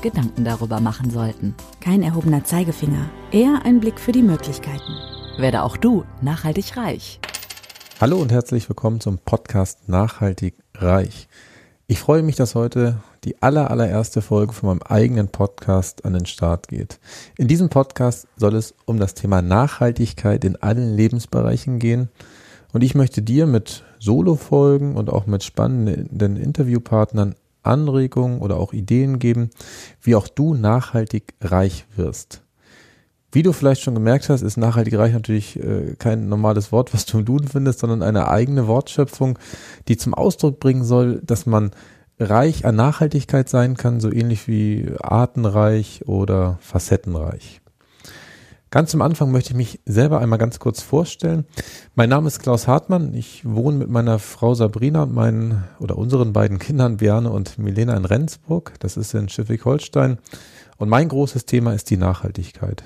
Gedanken darüber machen sollten. Kein erhobener Zeigefinger, eher ein Blick für die Möglichkeiten. Werde auch du nachhaltig reich. Hallo und herzlich willkommen zum Podcast Nachhaltig Reich. Ich freue mich, dass heute die aller, allererste Folge von meinem eigenen Podcast an den Start geht. In diesem Podcast soll es um das Thema Nachhaltigkeit in allen Lebensbereichen gehen. Und ich möchte dir mit Solo-Folgen und auch mit spannenden Interviewpartnern Anregungen oder auch Ideen geben, wie auch du nachhaltig reich wirst. Wie du vielleicht schon gemerkt hast, ist nachhaltig reich natürlich äh, kein normales Wort, was du im Duden findest, sondern eine eigene Wortschöpfung, die zum Ausdruck bringen soll, dass man reich an Nachhaltigkeit sein kann, so ähnlich wie artenreich oder facettenreich. Ganz am Anfang möchte ich mich selber einmal ganz kurz vorstellen. Mein Name ist Klaus Hartmann. Ich wohne mit meiner Frau Sabrina und meinen oder unseren beiden Kindern Björne und Milena in Rendsburg. Das ist in Schleswig-Holstein. Und mein großes Thema ist die Nachhaltigkeit.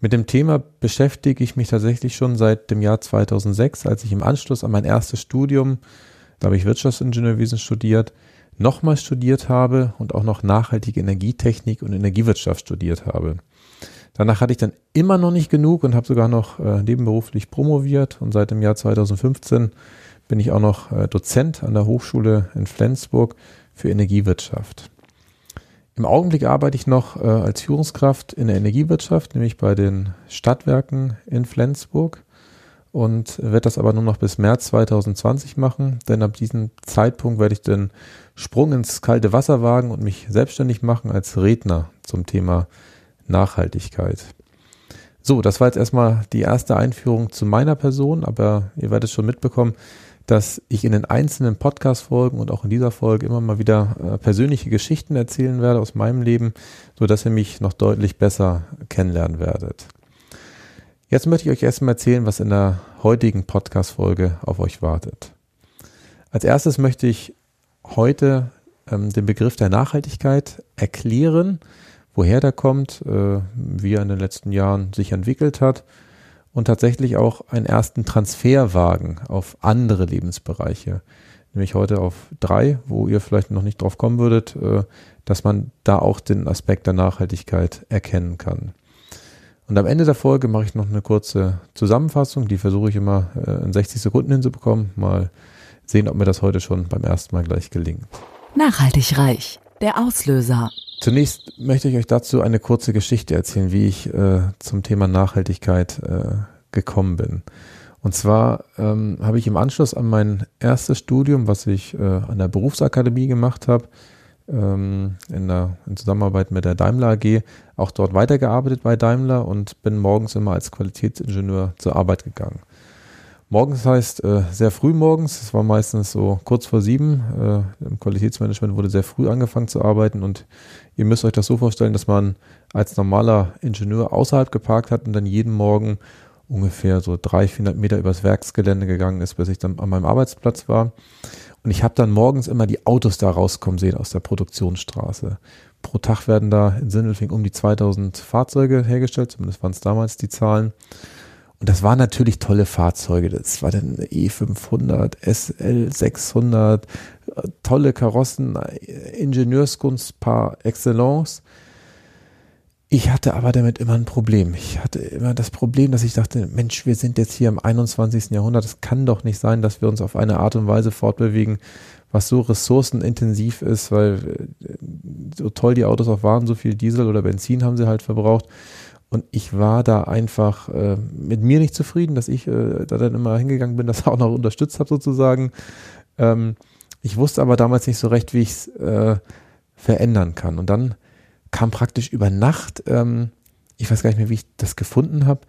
Mit dem Thema beschäftige ich mich tatsächlich schon seit dem Jahr 2006, als ich im Anschluss an mein erstes Studium, da habe ich Wirtschaftsingenieurwesen studiert, nochmal studiert habe und auch noch nachhaltige Energietechnik und Energiewirtschaft studiert habe. Danach hatte ich dann immer noch nicht genug und habe sogar noch äh, nebenberuflich promoviert und seit dem Jahr 2015 bin ich auch noch äh, Dozent an der Hochschule in Flensburg für Energiewirtschaft. Im Augenblick arbeite ich noch äh, als Führungskraft in der Energiewirtschaft, nämlich bei den Stadtwerken in Flensburg und werde das aber nur noch bis März 2020 machen, denn ab diesem Zeitpunkt werde ich den Sprung ins kalte Wasser wagen und mich selbstständig machen als Redner zum Thema Nachhaltigkeit. So, das war jetzt erstmal die erste Einführung zu meiner Person, aber ihr werdet schon mitbekommen, dass ich in den einzelnen Podcast-Folgen und auch in dieser Folge immer mal wieder äh, persönliche Geschichten erzählen werde aus meinem Leben, so dass ihr mich noch deutlich besser kennenlernen werdet. Jetzt möchte ich euch erstmal erzählen, was in der heutigen Podcast-Folge auf euch wartet. Als erstes möchte ich heute ähm, den Begriff der Nachhaltigkeit erklären, woher der kommt, äh, wie er in den letzten Jahren sich entwickelt hat und tatsächlich auch einen ersten Transfer wagen auf andere Lebensbereiche. Nämlich heute auf drei, wo ihr vielleicht noch nicht drauf kommen würdet, äh, dass man da auch den Aspekt der Nachhaltigkeit erkennen kann. Und am Ende der Folge mache ich noch eine kurze Zusammenfassung, die versuche ich immer äh, in 60 Sekunden hinzubekommen. Mal sehen, ob mir das heute schon beim ersten Mal gleich gelingt. Nachhaltig reich. Der Auslöser. Zunächst möchte ich euch dazu eine kurze Geschichte erzählen, wie ich äh, zum Thema Nachhaltigkeit äh, gekommen bin. Und zwar ähm, habe ich im Anschluss an mein erstes Studium, was ich äh, an der Berufsakademie gemacht habe, ähm, in, der, in Zusammenarbeit mit der Daimler AG, auch dort weitergearbeitet bei Daimler und bin morgens immer als Qualitätsingenieur zur Arbeit gegangen. Morgens heißt äh, sehr früh morgens, es war meistens so kurz vor sieben. Äh, Im Qualitätsmanagement wurde sehr früh angefangen zu arbeiten und ihr müsst euch das so vorstellen, dass man als normaler Ingenieur außerhalb geparkt hat und dann jeden Morgen ungefähr so 300, 400 Meter übers Werksgelände gegangen ist, bis ich dann an meinem Arbeitsplatz war. Und ich habe dann morgens immer die Autos da rauskommen sehen aus der Produktionsstraße. Pro Tag werden da in Sindelfing um die 2000 Fahrzeuge hergestellt, zumindest waren es damals die Zahlen. Und das waren natürlich tolle Fahrzeuge. Das war dann E500, SL600, tolle Karossen, Ingenieurskunst par excellence. Ich hatte aber damit immer ein Problem. Ich hatte immer das Problem, dass ich dachte, Mensch, wir sind jetzt hier im 21. Jahrhundert. Es kann doch nicht sein, dass wir uns auf eine Art und Weise fortbewegen, was so ressourcenintensiv ist, weil äh, so toll die Autos auch waren, so viel Diesel oder Benzin haben sie halt verbraucht. Und ich war da einfach äh, mit mir nicht zufrieden, dass ich äh, da dann immer hingegangen bin, das auch noch unterstützt habe sozusagen. Ähm, ich wusste aber damals nicht so recht, wie ich es äh, verändern kann. Und dann kam praktisch über Nacht, ähm, ich weiß gar nicht mehr, wie ich das gefunden habe,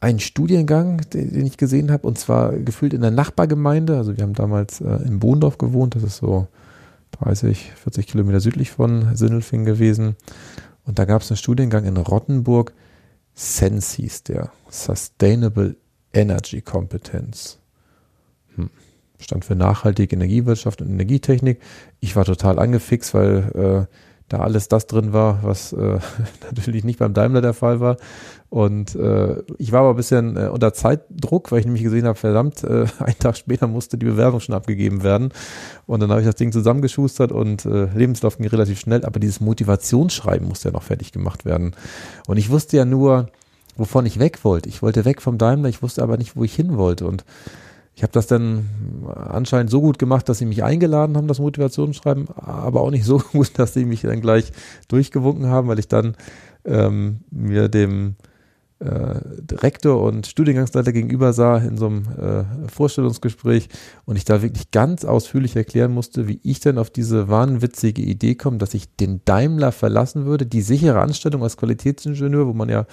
ein Studiengang, den, den ich gesehen habe, und zwar gefühlt in der Nachbargemeinde. Also wir haben damals äh, in Bohndorf gewohnt, das ist so 30, 40 Kilometer südlich von Sindelfing gewesen. Und da gab es einen Studiengang in Rottenburg, SENS hieß der, Sustainable Energy Competence. Hm. Stand für nachhaltige Energiewirtschaft und Energietechnik. Ich war total angefixt, weil äh, da alles das drin war, was äh, natürlich nicht beim Daimler der Fall war. Und äh, ich war aber ein bisschen äh, unter Zeitdruck, weil ich nämlich gesehen habe, verdammt, äh, einen Tag später musste die Bewerbung schon abgegeben werden. Und dann habe ich das Ding zusammengeschustert und äh, Lebenslauf ging relativ schnell, aber dieses Motivationsschreiben musste ja noch fertig gemacht werden. Und ich wusste ja nur, wovon ich weg wollte. Ich wollte weg vom Daimler, ich wusste aber nicht, wo ich hin wollte. Und ich habe das dann anscheinend so gut gemacht, dass sie mich eingeladen haben, das Motivationsschreiben, aber auch nicht so gut, dass sie mich dann gleich durchgewunken haben, weil ich dann ähm, mir dem äh, Rektor und Studiengangsleiter gegenüber sah in so einem äh, Vorstellungsgespräch und ich da wirklich ganz ausführlich erklären musste, wie ich denn auf diese wahnwitzige Idee komme, dass ich den Daimler verlassen würde, die sichere Anstellung als Qualitätsingenieur, wo man ja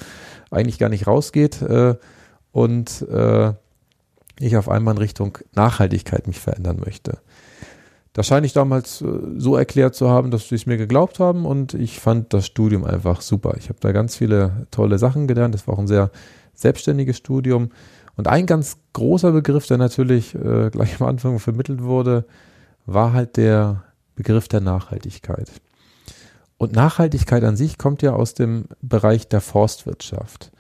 eigentlich gar nicht rausgeht äh, und äh, ich auf einmal in Richtung Nachhaltigkeit mich verändern möchte. Das scheine ich damals äh, so erklärt zu haben, dass sie es mir geglaubt haben und ich fand das Studium einfach super. Ich habe da ganz viele tolle Sachen gelernt. Das war auch ein sehr selbstständiges Studium. Und ein ganz großer Begriff, der natürlich äh, gleich am Anfang vermittelt wurde, war halt der Begriff der Nachhaltigkeit. Und Nachhaltigkeit an sich kommt ja aus dem Bereich der Forstwirtschaft.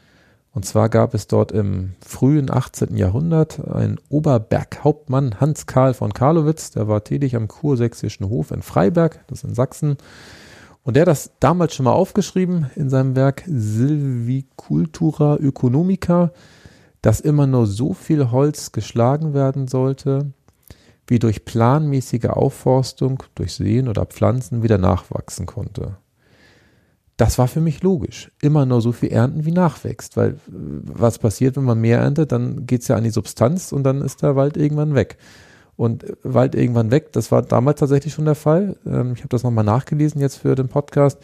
Und zwar gab es dort im frühen 18. Jahrhundert einen Oberberghauptmann Hans Karl von Karlowitz, der war tätig am kursächsischen Hof in Freiberg, das ist in Sachsen. Und der hat das damals schon mal aufgeschrieben in seinem Werk Silvicultura Ökonomica, dass immer nur so viel Holz geschlagen werden sollte, wie durch planmäßige Aufforstung, durch Seen oder Pflanzen wieder nachwachsen konnte das war für mich logisch. Immer nur so viel ernten, wie nachwächst. Weil was passiert, wenn man mehr erntet, dann geht es ja an die Substanz und dann ist der Wald irgendwann weg. Und Wald irgendwann weg, das war damals tatsächlich schon der Fall. Ähm, ich habe das nochmal nachgelesen jetzt für den Podcast.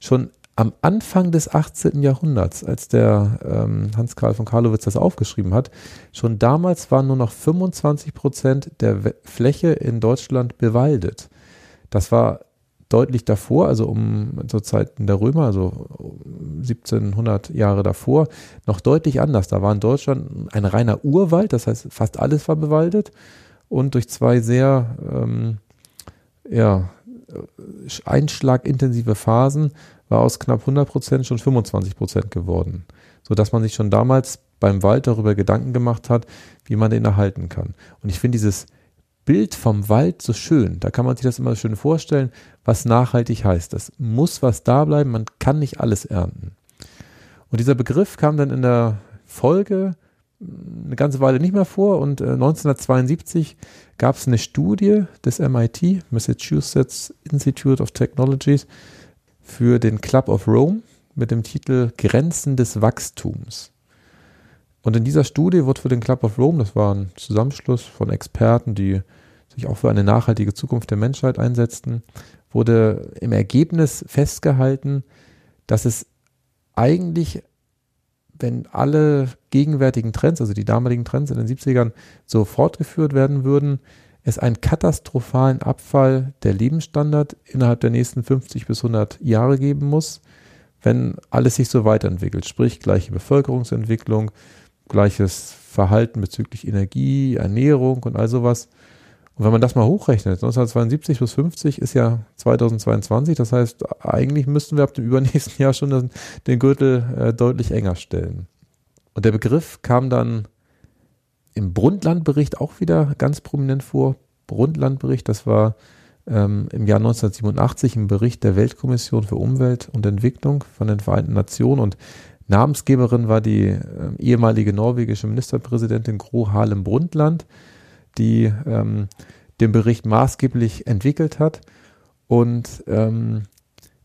Schon am Anfang des 18. Jahrhunderts, als der ähm, Hans Karl von Karlowitz das aufgeschrieben hat, schon damals waren nur noch 25 Prozent der Fläche in Deutschland bewaldet. Das war deutlich davor, also um zur Zeiten der Römer, also 1700 Jahre davor, noch deutlich anders. Da war in Deutschland ein reiner Urwald, das heißt fast alles war bewaldet und durch zwei sehr ähm, ja, einschlagintensive Phasen war aus knapp 100 Prozent schon 25 Prozent geworden, sodass man sich schon damals beim Wald darüber Gedanken gemacht hat, wie man den erhalten kann. Und ich finde dieses Bild vom Wald so schön. Da kann man sich das immer schön vorstellen, was nachhaltig heißt. Das muss was da bleiben, man kann nicht alles ernten. Und dieser Begriff kam dann in der Folge eine ganze Weile nicht mehr vor und 1972 gab es eine Studie des MIT, Massachusetts Institute of Technologies, für den Club of Rome mit dem Titel Grenzen des Wachstums. Und in dieser Studie wurde für den Club of Rome, das war ein Zusammenschluss von Experten, die sich auch für eine nachhaltige Zukunft der Menschheit einsetzten, wurde im Ergebnis festgehalten, dass es eigentlich, wenn alle gegenwärtigen Trends, also die damaligen Trends in den 70ern, so fortgeführt werden würden, es einen katastrophalen Abfall der Lebensstandard innerhalb der nächsten 50 bis 100 Jahre geben muss, wenn alles sich so weiterentwickelt, sprich gleiche Bevölkerungsentwicklung, gleiches Verhalten bezüglich Energie, Ernährung und all sowas. Und wenn man das mal hochrechnet, 1972 plus 50 ist ja 2022, das heißt, eigentlich müssten wir ab dem übernächsten Jahr schon den, Gürtel äh, deutlich enger stellen. Und der Begriff kam dann im Brundtland-Bericht auch wieder ganz prominent vor. Brundtland-Bericht, das war ähm, im Jahr 1987 ein Bericht der Weltkommission für Umwelt und Entwicklung von den Vereinten Nationen und Namensgeberin war die äh, ehemalige norwegische Ministerpräsidentin Gro Harlem Brundtland, die ähm, den Bericht maßgeblich entwickelt hat. Und ähm,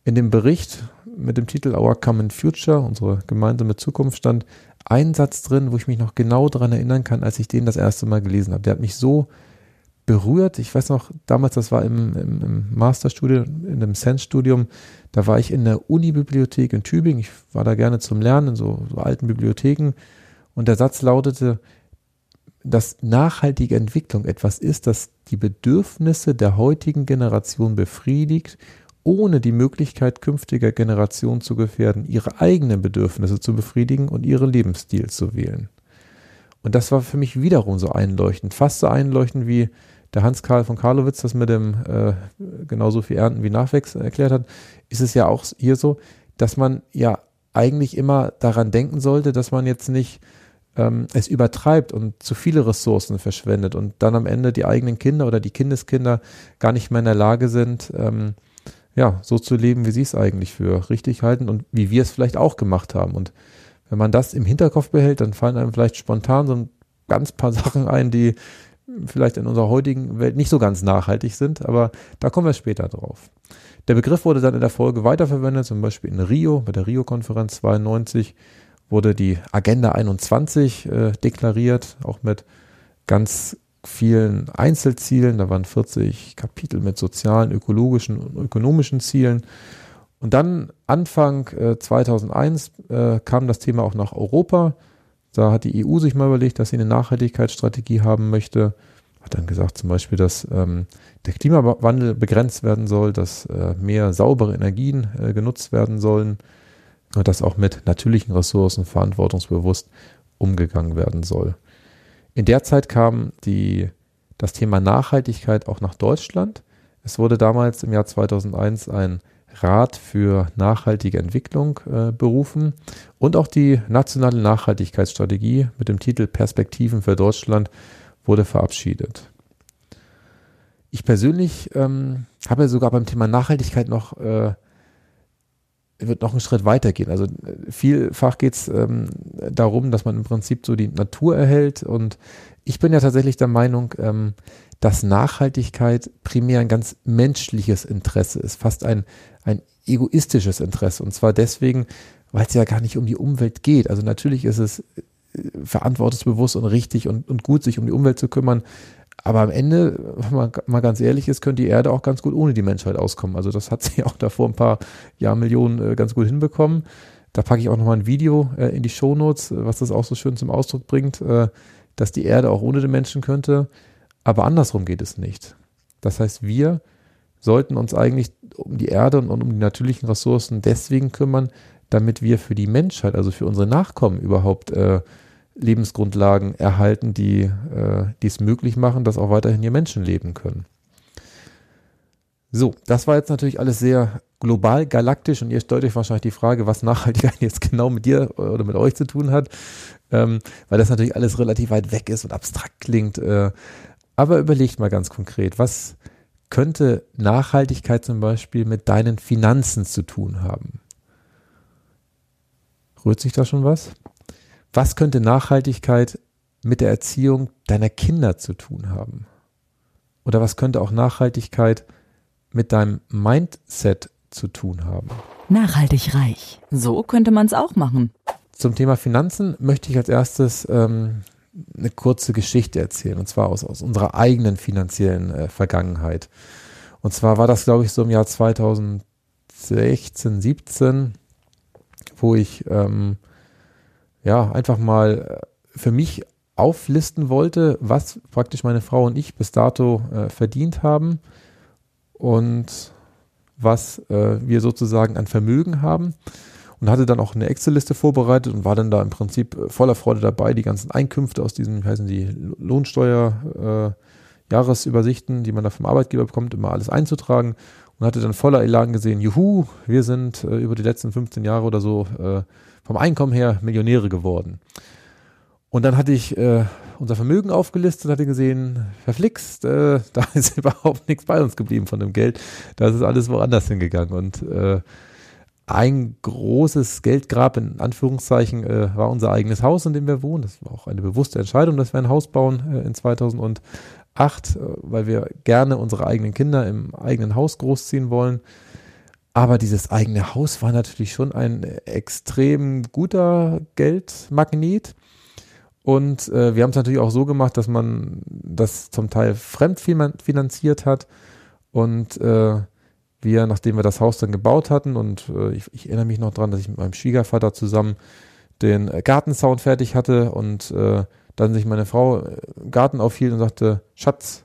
in dem Bericht mit dem Titel Our Common Future, unsere gemeinsame Zukunft, stand ein Satz drin, wo ich mich noch genau daran erinnern kann, als ich den das erste Mal gelesen habe. Der hat mich so berührt. Ich weiß noch, damals, das war im, im, im Masterstudium, in dem Sense-Studium, da war ich in der Unibibliothek in Tübingen. Ich war da gerne zum Lernen in so, so alten Bibliotheken. Und der Satz lautete, dass nachhaltige Entwicklung etwas ist, das die Bedürfnisse der heutigen Generation befriedigt, ohne die Möglichkeit künftiger Generationen zu gefährden, ihre eigenen Bedürfnisse zu befriedigen und ihren Lebensstil zu wählen. Und das war für mich wiederum so einleuchtend, fast so einleuchtend wie der Hans Karl von Karlowitz das mit dem äh, genauso viel Ernten wie Nachwächs erklärt hat, ist es ja auch hier so, dass man ja eigentlich immer daran denken sollte, dass man jetzt nicht ähm, es übertreibt und zu viele Ressourcen verschwendet und dann am Ende die eigenen Kinder oder die Kindeskinder gar nicht mehr in der Lage sind, ähm, ja, so zu leben, wie sie es eigentlich für richtig halten und wie wir es vielleicht auch gemacht haben. Und wenn man das im Hinterkopf behält, dann fallen einem vielleicht spontan so ein ganz paar Sachen ein, die vielleicht in unserer heutigen Welt nicht so ganz nachhaltig sind, aber da kommen wir später drauf. Der Begriff wurde dann in der Folge weiterverwendet, zum Beispiel in Rio, bei der Rio-Konferenz 92 wurde die Agenda 21 äh, deklariert, auch mit ganz vielen Einzelzielen. Da waren 40 Kapitel mit sozialen, ökologischen und ökonomischen Zielen. Und dann Anfang äh, 2001 äh, kam das Thema auch nach Europa. Da hat die EU sich mal überlegt, dass sie eine Nachhaltigkeitsstrategie haben möchte. Hat dann gesagt zum Beispiel, dass ähm, der Klimawandel begrenzt werden soll, dass äh, mehr saubere Energien äh, genutzt werden sollen und dass auch mit natürlichen Ressourcen verantwortungsbewusst umgegangen werden soll. In der Zeit kam die, das Thema Nachhaltigkeit auch nach Deutschland. Es wurde damals im Jahr 2001 ein Rat für nachhaltige Entwicklung äh, berufen und auch die nationale Nachhaltigkeitsstrategie mit dem Titel Perspektiven für Deutschland wurde verabschiedet. Ich persönlich ähm, habe sogar beim Thema Nachhaltigkeit noch äh, wird noch einen Schritt weiter gehen. Also äh, vielfach geht es ähm, darum, dass man im Prinzip so die Natur erhält. Und ich bin ja tatsächlich der Meinung, ähm, dass Nachhaltigkeit primär ein ganz menschliches Interesse ist, fast ein, ein egoistisches Interesse. Und zwar deswegen, weil es ja gar nicht um die Umwelt geht. Also natürlich ist es äh, verantwortungsbewusst und richtig und, und gut, sich um die Umwelt zu kümmern. Aber am Ende, wenn man mal ganz ehrlich ist, könnte die Erde auch ganz gut ohne die Menschheit auskommen. Also das hat sie auch da vor ein paar Jahrmillionen äh, ganz gut hinbekommen. Da packe ich auch nochmal ein Video äh, in die Shownotes, was das auch so schön zum Ausdruck bringt, dass die Erde auch ohne den Menschen könnte. Aber andersrum geht es nicht. Das heißt, wir sollten uns eigentlich um die Erde und um die natürlichen Ressourcen deswegen kümmern, damit wir für die Menschheit, also für unsere Nachkommen überhaupt äh, Lebensgrundlagen erhalten, die, äh, es möglich machen, dass auch weiterhin hier Menschen leben können. So, das war jetzt natürlich alles sehr global, galaktisch und ihr stellt euch wahrscheinlich die Frage, was Nachhaltigkeit jetzt genau mit dir oder mit euch zu tun hat, ähm, weil das natürlich alles relativ weit weg ist und abstrakt klingt. Äh, aber überlegt mal ganz konkret, was könnte Nachhaltigkeit zum Beispiel mit deinen Finanzen zu tun haben? Rührt sich da schon was? Was könnte Nachhaltigkeit mit der Erziehung deiner Kinder zu tun haben? Oder was könnte auch Nachhaltigkeit mit deinem Mindset zu tun haben? Nachhaltig reich. So könnte man es auch machen. Zum Thema Finanzen möchte ich als erstes ähm, eine kurze Geschichte erzählen, und zwar aus, aus unserer eigenen finanziellen äh, Vergangenheit. Und zwar war das, glaube ich, so im Jahr 2016, 17, wo ich ähm, ja, einfach mal äh, für mich auflisten wollte, was praktisch meine Frau und ich bis dato äh, verdient haben und was äh, wir sozusagen an Vermögen haben und hatte dann auch eine Excel-Liste vorbereitet und war dann da im Prinzip äh, voller Freude dabei, die ganzen Einkünfte aus diesen, wie heißen die, Lohnsteuer, äh, Jahresübersichten, die man da vom Arbeitgeber bekommt, immer alles einzutragen und hatte dann voller Elan gesehen, juhu, wir sind äh, über die letzten 15 Jahre oder so äh, vom Einkommen her Millionäre geworden. Und dann hatte ich äh, unser Vermögen aufgelistet, hatte gesehen, verflixt, äh, da ist überhaupt nichts bei uns geblieben von dem Geld. Da ist alles woanders hingegangen. Und äh, ein großes Geldgrab in Anführungszeichen äh, war unser eigenes Haus, in dem wir wohnen. Das war auch eine bewusste Entscheidung, dass wir ein Haus bauen äh, in 2008, äh, weil wir gerne unsere eigenen Kinder im eigenen Haus großziehen wollen. Aber dieses eigene Haus war natürlich schon ein extrem guter Geldmagnet. Und äh, wir haben es natürlich auch so gemacht, dass man das zum Teil fremdfinanziert hat. Und äh, wir, nachdem wir das Haus dann gebaut hatten, und äh, ich, ich, erinnere mich noch dran, dass ich mit meinem Schwiegervater zusammen den Gartenzaun fertig hatte und äh, dann sich meine Frau im Garten aufhielt und sagte, Schatz,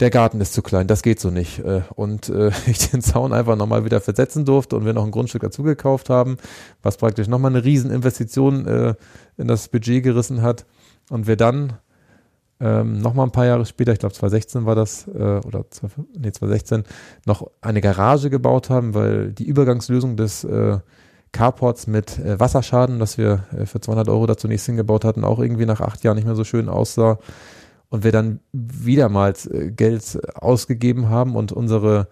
der Garten ist zu klein, das geht so nicht. Äh, und äh, ich den Zaun einfach nochmal wieder versetzen durfte und wir noch ein Grundstück dazu gekauft haben, was praktisch nochmal eine Rieseninvestition äh, in das Budget gerissen hat. Und wir dann ähm, nochmal ein paar Jahre später, ich glaube 2016 war das, äh, oder 20, nee, 2016, noch eine Garage gebaut haben, weil die Übergangslösung des äh, Carports mit äh, Wasserschaden, das wir äh, für 200 Euro da zunächst hingebaut hatten, auch irgendwie nach acht Jahren nicht mehr so schön aussah. Und wir dann wiedermals äh, Geld ausgegeben haben und unsere,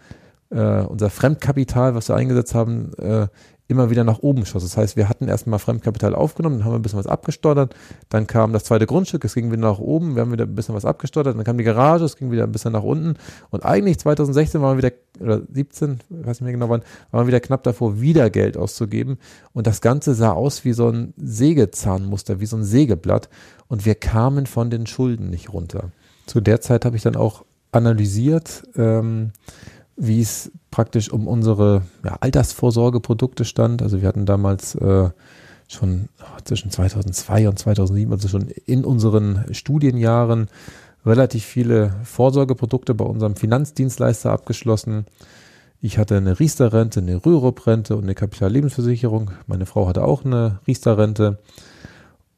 äh, unser Fremdkapital, was wir eingesetzt haben, äh, immer wieder nach oben schoss. Das heißt, wir hatten erstmal Fremdkapital aufgenommen, dann haben wir ein bisschen was abgestottert, dann kam das zweite Grundstück, es ging wieder nach oben, wir haben wieder ein bisschen was abgestottert, dann kam die Garage, es ging wieder ein bisschen nach unten und eigentlich 2016 waren wir wieder, oder 17, weiß nicht mehr genau wann, waren wir wieder knapp davor, wieder Geld auszugeben und das Ganze sah aus wie so ein Sägezahnmuster, wie so ein Sägeblatt und wir kamen von den Schulden nicht runter. Zu der Zeit habe ich dann auch analysiert, ähm, wie es praktisch um unsere ja, Altersvorsorgeprodukte stand. Also wir hatten damals äh, schon zwischen 2002 und 2007, also schon in unseren Studienjahren, relativ viele Vorsorgeprodukte bei unserem Finanzdienstleister abgeschlossen. Ich hatte eine Riester-Rente, eine Rürup-Rente und eine Kapitallebensversicherung. Meine Frau hatte auch eine Riester-Rente.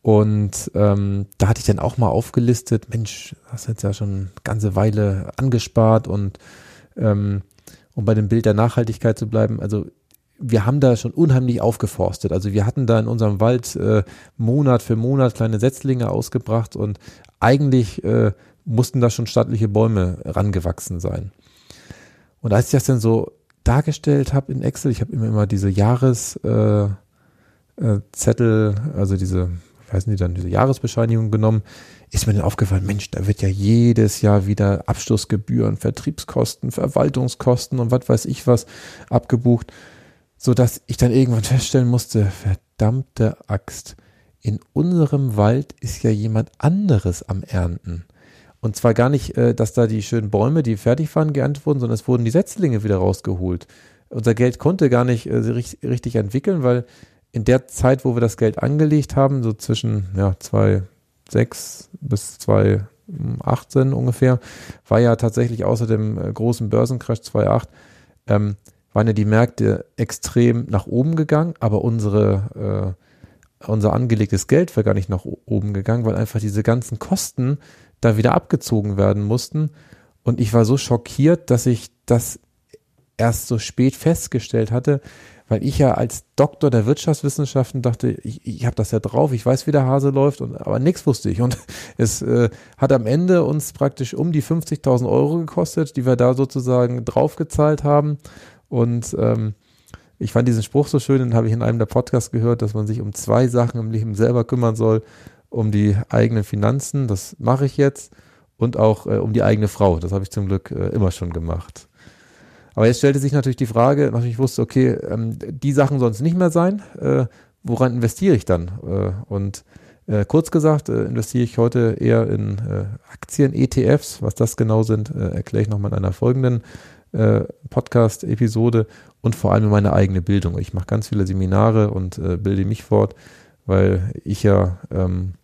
Und ähm, da hatte ich dann auch mal aufgelistet, Mensch, hast jetzt ja schon eine ganze Weile angespart und ähm, um bei dem Bild der Nachhaltigkeit zu bleiben, also wir haben da schon unheimlich aufgeforstet. Also wir hatten da in unserem Wald äh, Monat für Monat kleine Setzlinge ausgebracht und eigentlich äh, mussten da schon stattliche Bäume rangewachsen sein. Und als ich das dann so dargestellt habe in Excel, ich habe immer immer diese Jahreszettel, äh, äh, also diese, ich weiß nicht, dann diese Jahresbescheinigung genommen, ist mir dann aufgefallen, Mensch, da wird ja jedes Jahr wieder Abschlussgebühren, Vertriebskosten, Verwaltungskosten und was weiß ich was abgebucht, so dass ich dann irgendwann feststellen musste, verdammte Axt, in unserem Wald ist ja jemand anderes am Ernten. Und zwar gar nicht, äh, dass da die schönen Bäume, die fertig waren, geerntet wurden, sondern es wurden die Setzlinge wieder rausgeholt. Unser Geld konnte gar nicht äh, richtig entwickeln, weil in der Zeit, wo wir das Geld angelegt haben, so zwischen ja, zwei, 2006 bis 2018 ungefähr, war ja tatsächlich außer dem äh, großen Börsencrash 2008, ähm, waren ja die Märkte extrem nach oben gegangen, aber unsere, äh, unser angelegtes Geld war gar nicht nach oben gegangen, weil einfach diese ganzen Kosten da wieder abgezogen werden mussten. Und ich war so schockiert, dass ich das erst so spät festgestellt hatte, weil ich ja als Doktor der Wirtschaftswissenschaften dachte, ich, ich habe das ja drauf, ich weiß, wie der Hase läuft, und, aber nichts wusste ich. Und es äh, hat am Ende uns praktisch um die 50.000 Euro gekostet, die wir da sozusagen draufgezahlt haben. Und ähm, ich fand diesen Spruch so schön, den habe ich in einem der Podcasts gehört, dass man sich um zwei Sachen im Leben selber kümmern soll, um die eigenen Finanzen, das mache ich jetzt, und auch äh, um die eigene Frau. Das habe ich zum Glück äh, immer schon gemacht. Aber jetzt stellte sich natürlich die Frage, nachdem ich wusste, okay, ähm, die Sachen sollen es nicht mehr sein, äh, woran investiere ich dann? Äh, und äh, kurz gesagt, äh, investiere ich heute eher in äh, Aktien, ETFs. Was das genau sind, äh, erkläre ich nochmal in einer folgenden Podcast-Episode und vor allem in meine eigene Bildung. Ich mache ganz viele Seminare und bilde mich fort, weil ich ja ähm,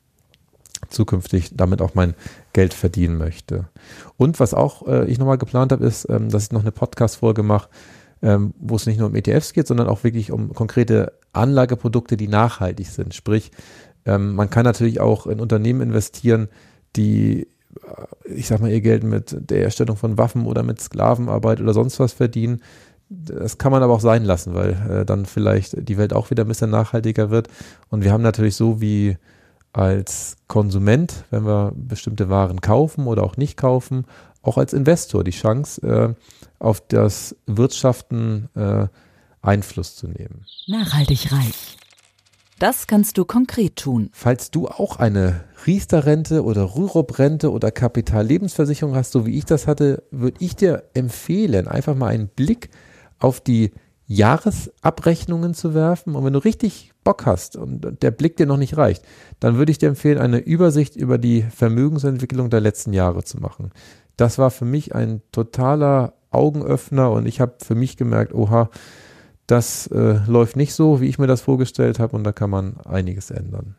zukünftig damit auch mein Geld verdienen möchte. Und was auch äh, ich nochmal geplant habe, ist, ähm, dass ich noch eine Podcast-Folge mache, ähm, wo es nicht nur um ETFs geht, sondern auch wirklich um konkrete Anlageprodukte, die nachhaltig sind. Sprich, ähm, man kann natürlich auch in Unternehmen investieren, die, äh, ich sag mal, ihr Geld mit der Erstellung von Waffen oder mit Sklavenarbeit oder sonst was verdienen. Das kann man aber auch sein lassen, weil äh, dann vielleicht die Welt auch wieder ein bisschen nachhaltiger wird. Und wir haben natürlich so wie als Konsument, wenn wir bestimmte Waren kaufen oder auch nicht kaufen, auch als Investor die Chance, äh, auf das Wirtschaften äh, Einfluss zu nehmen. Nachhaltig reich. Das kannst du konkret tun. Falls du auch eine Riester-Rente oder Rürup-Rente oder Kapitallebensversicherung hast, so wie ich das hatte, würde ich dir empfehlen, einfach mal einen Blick auf die Jahresabrechnungen zu werfen. Und wenn du richtig Bock hast und der Blick dir noch nicht reicht, dann würde ich dir empfehlen, eine Übersicht über die Vermögensentwicklung der letzten Jahre zu machen. Das war für mich ein totaler Augenöffner und ich habe für mich gemerkt, oha, das äh, läuft nicht so, wie ich mir das vorgestellt habe und da kann man einiges ändern.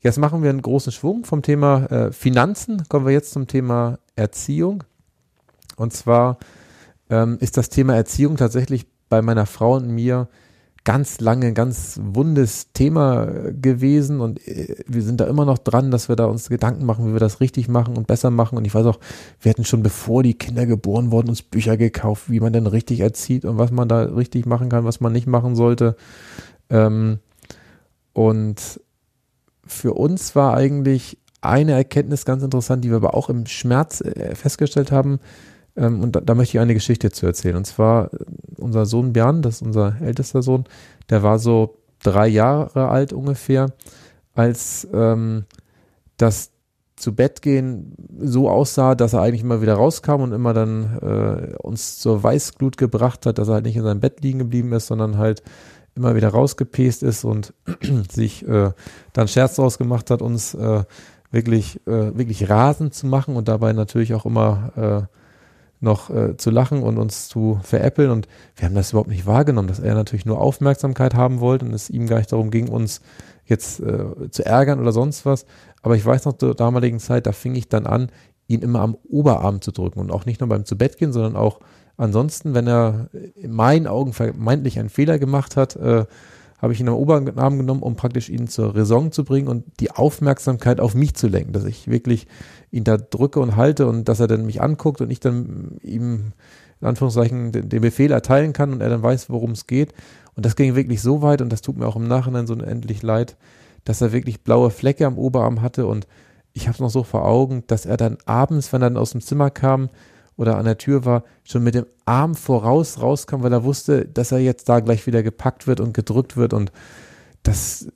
Jetzt machen wir einen großen Schwung vom Thema äh, Finanzen, kommen wir jetzt zum Thema Erziehung. Und zwar ähm, ist das Thema Erziehung tatsächlich bei meiner Frau und mir ganz lange ein ganz wundes Thema gewesen und äh, wir sind da immer noch dran, dass wir da uns Gedanken machen, wie wir das richtig machen und besser machen. Und ich weiß auch, wir hatten schon bevor die Kinder geboren wurden, uns Bücher gekauft, wie man denn richtig erzieht und was man da richtig machen kann, was man nicht machen sollte. Ähm, und für uns war eigentlich eine Erkenntnis ganz interessant, die wir aber auch im Schmerz äh, festgestellt haben. Ähm, und da, da, möchte ich eine Geschichte zu erzählen. Und zwar äh, unser Sohn Björn, das ist unser ältester Sohn, der war so drei Jahre alt ungefähr, als ähm, das zu Bett gehen so aussah, dass er eigentlich immer wieder rauskam und immer dann äh, uns zur Weißglut gebracht hat, dass er halt nicht in seinem Bett liegen geblieben ist, sondern halt immer wieder rausgepest ist und sich äh, dann Scherz draus gemacht hat, uns äh, wirklich, äh, wirklich rasend zu machen und dabei natürlich auch immer äh, noch äh, zu lachen und uns zu veräppeln. Und wir haben das überhaupt nicht wahrgenommen, dass er natürlich nur Aufmerksamkeit haben wollte und es ihm gar nicht darum ging, uns jetzt äh, zu ärgern oder sonst was. Aber ich weiß noch, zur damaligen Zeit, da fing ich dann an, ihn immer am Oberarm zu drücken und auch nicht nur beim Zubettgehen, sondern auch ansonsten, wenn er in meinen Augen vermeintlich einen Fehler gemacht hat, äh, habe ich ihn am Oberarm genommen, um praktisch ihn zur Raison zu bringen und die Aufmerksamkeit auf mich zu lenken, dass ich wirklich ihn da drücke und halte und dass er dann mich anguckt und ich dann ihm in Anführungszeichen den, den Befehl erteilen kann und er dann weiß, worum es geht. Und das ging wirklich so weit und das tut mir auch im Nachhinein so unendlich leid, dass er wirklich blaue Flecke am Oberarm hatte und ich habe es noch so vor Augen, dass er dann abends, wenn er dann aus dem Zimmer kam, oder an der Tür war, schon mit dem Arm voraus rauskam, weil er wusste, dass er jetzt da gleich wieder gepackt wird und gedrückt wird und das,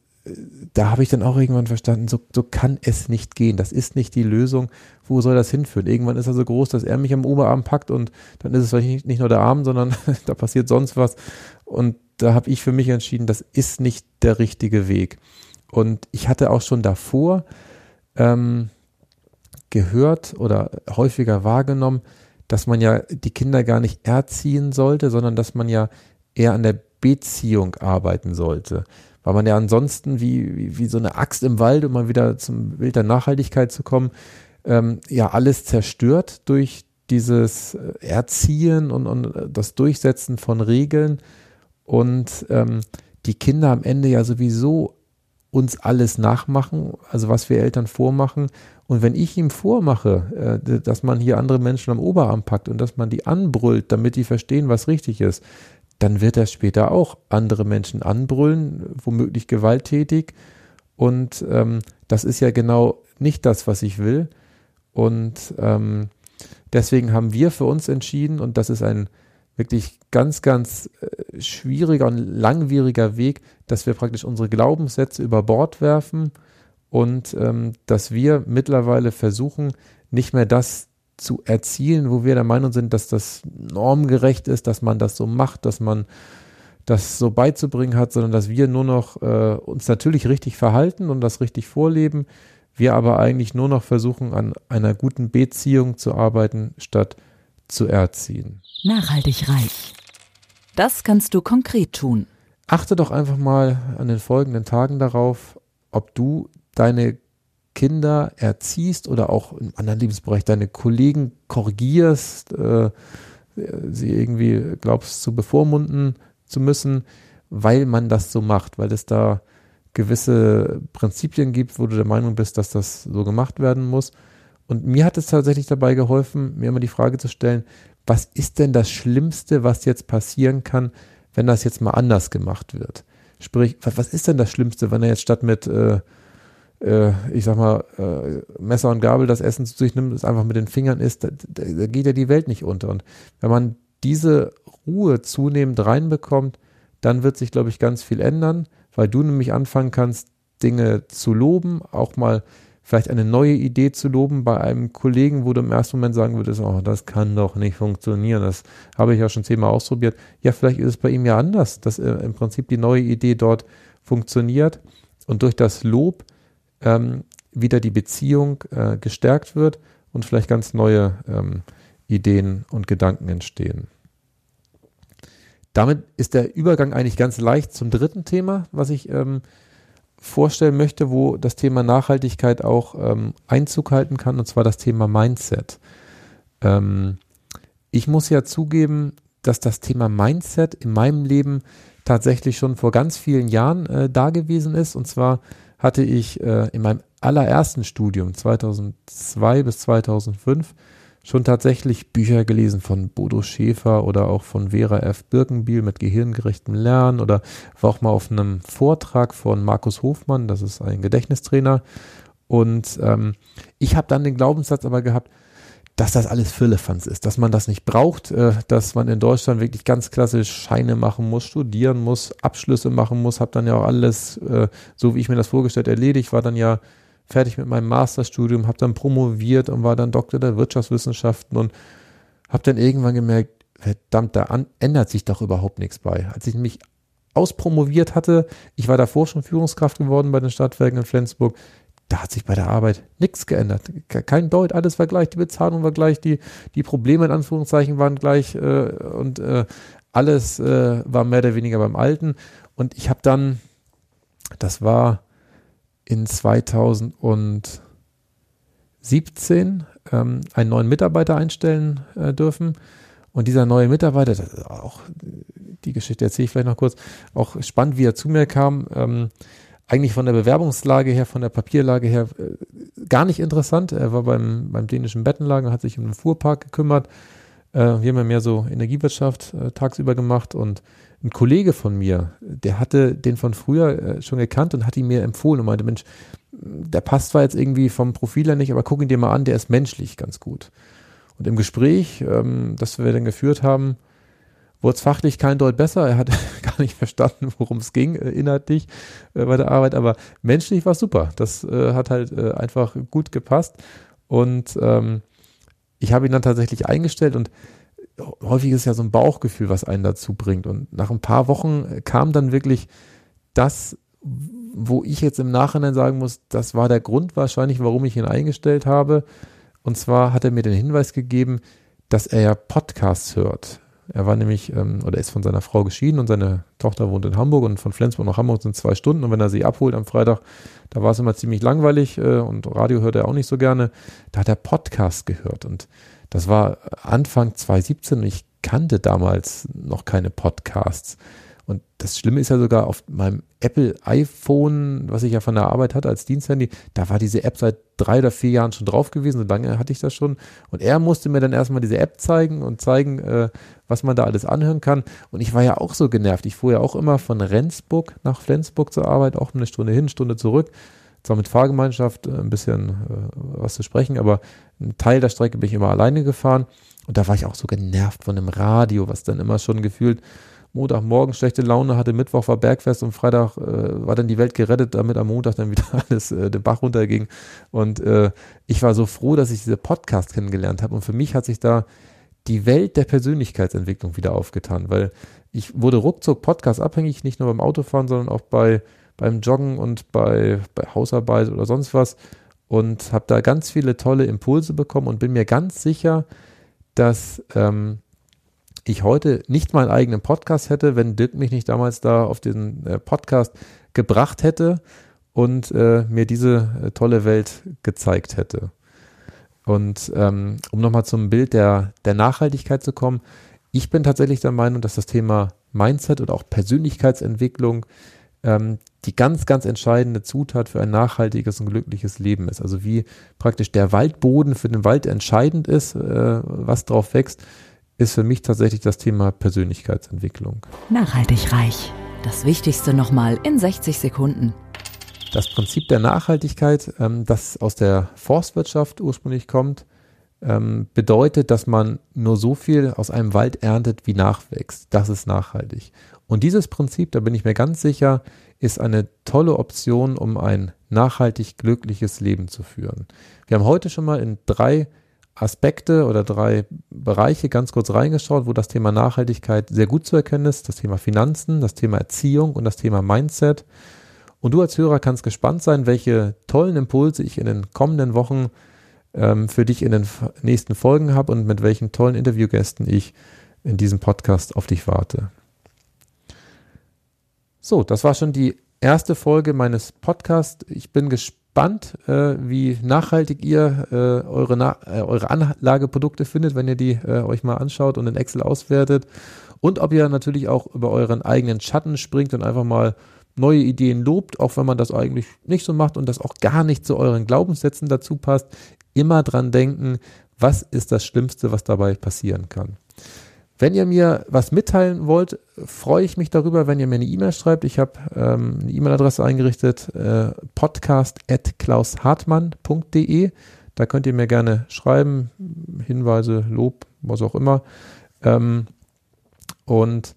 da habe ich dann auch irgendwann verstanden, so, so kann es nicht gehen. Das ist nicht die Lösung. Wo soll das hinführen? Irgendwann ist er so groß, dass er mich am Oberarm packt und dann ist es vielleicht nicht, nur der Arm, sondern da passiert sonst was. Und da habe ich für mich entschieden, das ist nicht der richtige Weg. Und ich hatte auch schon davor ähm, gehört oder häufiger wahrgenommen, dass man ja die Kinder gar nicht erziehen sollte, sondern dass man ja eher an der Beziehung arbeiten sollte. Weil man ja ansonsten wie, wie, wie so eine Axt im Wald, um mal wieder zum Bild der Nachhaltigkeit zu kommen, ähm, ja alles zerstört durch dieses äh, Erziehen und, und äh, das Durchsetzen von Regeln und ähm, die Kinder am Ende ja sowieso uns alles nachmachen, also was wir Eltern vormachen. Und wenn ich ihm vormache, äh, dass man hier andere Menschen am Oberarm packt und dass man die anbrüllt, damit die verstehen, was richtig ist, dann wird er später auch andere Menschen anbrüllen, womöglich gewalttätig. Und ähm, das ist ja genau nicht das, was ich will. Und ähm, deswegen haben wir für uns entschieden, und das ist ein wirklich ganz, ganz äh, schwieriger und langwieriger Weg, dass wir praktisch unsere Glaubenssätze über Bord werfen und ähm, dass wir mittlerweile versuchen, nicht mehr das zu erzielen, wo wir der Meinung sind, dass das normgerecht ist, dass man das so macht, dass man das so beizubringen hat, sondern dass wir nur noch äh, uns natürlich richtig verhalten und das richtig vorleben, wir aber eigentlich nur noch versuchen, an einer guten Beziehung zu arbeiten, statt zu erziehen. Nachhaltig reich. Das kannst du konkret tun. Achte doch einfach mal an den folgenden Tagen darauf, ob du deine Kinder erziehst oder auch im anderen Lebensbereich deine Kollegen korrigierst, äh, sie irgendwie glaubst zu bevormunden zu müssen, weil man das so macht, weil es da gewisse Prinzipien gibt, wo du der Meinung bist, dass das so gemacht werden muss. Und mir hat es tatsächlich dabei geholfen, mir immer die Frage zu stellen, was ist denn das Schlimmste, was jetzt passieren kann, wenn das jetzt mal anders gemacht wird? Sprich, was ist denn das Schlimmste, wenn er jetzt statt mit, äh, ich sag mal, äh, Messer und Gabel das Essen zu sich nimmt, es einfach mit den Fingern isst, da, da geht ja die Welt nicht unter. Und wenn man diese Ruhe zunehmend reinbekommt, dann wird sich, glaube ich, ganz viel ändern, weil du nämlich anfangen kannst, Dinge zu loben, auch mal vielleicht eine neue Idee zu loben bei einem Kollegen, wo du im ersten Moment sagen würdest, oh, das kann doch nicht funktionieren, das habe ich ja schon zehnmal ausprobiert. Ja, vielleicht ist es bei ihm ja anders, dass äh, im Prinzip die neue Idee dort funktioniert und durch das Lob ähm, wieder die Beziehung äh, gestärkt wird und vielleicht ganz neue ähm, Ideen und Gedanken entstehen. Damit ist der Übergang eigentlich ganz leicht zum dritten Thema, was ich ähm, vorstellen möchte, wo das Thema Nachhaltigkeit auch ähm, Einzug halten kann, und zwar das Thema Mindset. Ähm, ich muss ja zugeben, dass das Thema Mindset in meinem Leben tatsächlich schon vor ganz vielen Jahren äh, da gewesen ist. Und zwar hatte ich äh, in meinem allerersten Studium 2002 bis 2005 schon tatsächlich Bücher gelesen von Bodo Schäfer oder auch von Vera F. Birkenbiel mit gehirngerechtem Lernen oder war auch mal auf einem Vortrag von Markus Hofmann, das ist ein Gedächtnistrainer. Und ähm, ich habe dann den Glaubenssatz aber gehabt, dass das alles Firlefanz ist, dass man das nicht braucht, äh, dass man in Deutschland wirklich ganz klassisch Scheine machen muss, studieren muss, Abschlüsse machen muss, habe dann ja auch alles, äh, so wie ich mir das vorgestellt, erledigt, war dann ja fertig mit meinem Masterstudium, habe dann promoviert und war dann Doktor der Wirtschaftswissenschaften und habe dann irgendwann gemerkt, verdammt, da an, ändert sich doch überhaupt nichts bei. Als ich mich auspromoviert hatte, ich war davor schon Führungskraft geworden bei den Stadtwerken in Flensburg, da hat sich bei der Arbeit nichts geändert. Kein Deut, alles war gleich, die Bezahlung war gleich, die, die Probleme in Anführungszeichen waren gleich äh, und äh, alles äh, war mehr oder weniger beim Alten. Und ich habe dann, das war in 2017, ähm, einen neuen Mitarbeiter einstellen äh, dürfen. Und dieser neue Mitarbeiter, auch die Geschichte erzähle ich vielleicht noch kurz, auch spannend, wie er zu mir kam. Ähm, eigentlich von der Bewerbungslage her, von der Papierlage her äh, gar nicht interessant. Er war beim, beim dänischen Bettenlager, hat sich um den Fuhrpark gekümmert. Äh, wir haben ja mehr so Energiewirtschaft äh, tagsüber gemacht und ein Kollege von mir, der hatte den von früher äh, schon gekannt und hat ihn mir empfohlen und meinte, Mensch, der passt zwar jetzt irgendwie vom Profil her nicht, aber guck ihn dir mal an, der ist menschlich ganz gut. Und im Gespräch, ähm, das wir dann geführt haben, wurde es fachlich kein Deut besser. Er hat gar nicht verstanden, worum es ging, äh, inhaltlich äh, bei der Arbeit, aber menschlich war es super. Das äh, hat halt äh, einfach gut gepasst. Und ähm, ich habe ihn dann tatsächlich eingestellt und häufig ist ja so ein Bauchgefühl, was einen dazu bringt. Und nach ein paar Wochen kam dann wirklich das, wo ich jetzt im Nachhinein sagen muss, das war der Grund wahrscheinlich, warum ich ihn eingestellt habe. Und zwar hat er mir den Hinweis gegeben, dass er ja Podcasts hört. Er war nämlich, ähm, oder ist von seiner Frau geschieden und seine Tochter wohnt in Hamburg und von Flensburg nach Hamburg sind zwei Stunden. Und wenn er sie abholt am Freitag, da war es immer ziemlich langweilig äh, und Radio hört er auch nicht so gerne. Da hat er Podcast gehört und das war Anfang 2017 und ich kannte damals noch keine Podcasts. Das Schlimme ist ja sogar auf meinem Apple iPhone, was ich ja von der Arbeit hatte als Diensthandy, da war diese App seit drei oder vier Jahren schon drauf gewesen, so lange hatte ich das schon. Und er musste mir dann erstmal diese App zeigen und zeigen, äh, was man da alles anhören kann. Und ich war ja auch so genervt. Ich fuhr ja auch immer von Rendsburg nach Flensburg zur Arbeit, auch eine Stunde hin, Stunde zurück. Zwar mit Fahrgemeinschaft äh, ein bisschen äh, was zu sprechen, aber einen Teil der Strecke bin ich immer alleine gefahren. Und da war ich auch so genervt von dem Radio, was dann immer schon gefühlt Montagmorgen schlechte Laune hatte, Mittwoch war Bergfest und Freitag äh, war dann die Welt gerettet, damit am Montag dann wieder alles äh, den Bach runterging. Und äh, ich war so froh, dass ich diese Podcast kennengelernt habe. Und für mich hat sich da die Welt der Persönlichkeitsentwicklung wieder aufgetan, weil ich wurde ruckzuck Podcast abhängig, nicht nur beim Autofahren, sondern auch bei beim Joggen und bei, bei Hausarbeit oder sonst was und habe da ganz viele tolle Impulse bekommen und bin mir ganz sicher, dass ähm, ich heute nicht meinen eigenen Podcast hätte, wenn Dirk mich nicht damals da auf diesen äh, Podcast gebracht hätte und äh, mir diese äh, tolle Welt gezeigt hätte. Und ähm, um nochmal zum Bild der, der Nachhaltigkeit zu kommen, ich bin tatsächlich der Meinung, dass das Thema Mindset oder auch Persönlichkeitsentwicklung ähm, die ganz, ganz entscheidende Zutat für ein nachhaltiges und glückliches Leben ist. Also wie praktisch der Waldboden für den Wald entscheidend ist, äh, was drauf wächst, ist für mich tatsächlich das Thema Persönlichkeitsentwicklung. Nachhaltig reich. Das Wichtigste nochmal in 60 Sekunden. Das Prinzip der Nachhaltigkeit, ähm, das aus der Forstwirtschaft ursprünglich kommt, ähm, bedeutet, dass man nur so viel aus einem Wald erntet, wie nachwächst. Das ist nachhaltig. Und dieses Prinzip, da bin ich mir ganz sicher, ist eine tolle Option, um ein nachhaltig glückliches Leben zu führen. Wir haben heute schon mal in drei Aspekte oder drei Bereiche ganz kurz reingeschaut, wo das Thema Nachhaltigkeit sehr gut zu erkennen ist. Das Thema Finanzen, das Thema Erziehung und das Thema Mindset. Und du als Hörer kannst gespannt sein, welche tollen Impulse ich in den kommenden Wochen ähm, für dich in den nächsten Folgen habe und mit welchen tollen Interviewgästen ich in diesem Podcast auf dich warte. So, das war schon die erste Folge meines Podcasts. Ich bin gespannt gespannt, äh, wie nachhaltig ihr äh, eure, Na äh, eure Anlageprodukte findet, wenn ihr die äh, euch mal anschaut und in Excel auswertet. Und ob ihr natürlich auch über euren eigenen Schatten springt und einfach mal neue Ideen lobt, auch wenn man das eigentlich nicht so macht und das auch gar nicht zu euren Glaubenssätzen dazu passt. Immer dran denken, was ist das Schlimmste, was dabei passieren kann. Wenn ihr mir was mitteilen wollt, freue ich mich darüber, wenn ihr mir eine E-Mail schreibt. Ich habe ähm, eine E-Mail-Adresse eingerichtet, äh, podcast.klaushartmann.de. Da könnt ihr mir gerne schreiben, Hinweise, Lob, was auch immer. Ähm, und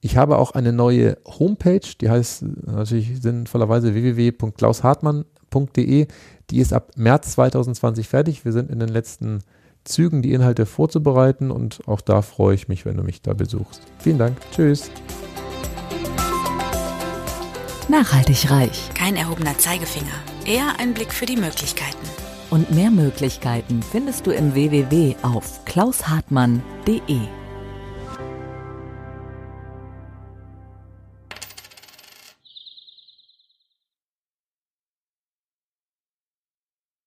ich habe auch eine neue Homepage, die heißt natürlich sinnvollerweise www.klaushartmann.de. Die ist ab März 2020 fertig. Wir sind in den letzten Zügen die Inhalte vorzubereiten und auch da freue ich mich, wenn du mich da besuchst. Vielen Dank. Tschüss. Nachhaltig reich. Kein erhobener Zeigefinger, eher ein Blick für die Möglichkeiten. Und mehr Möglichkeiten findest du im www auf klaushartmann.de.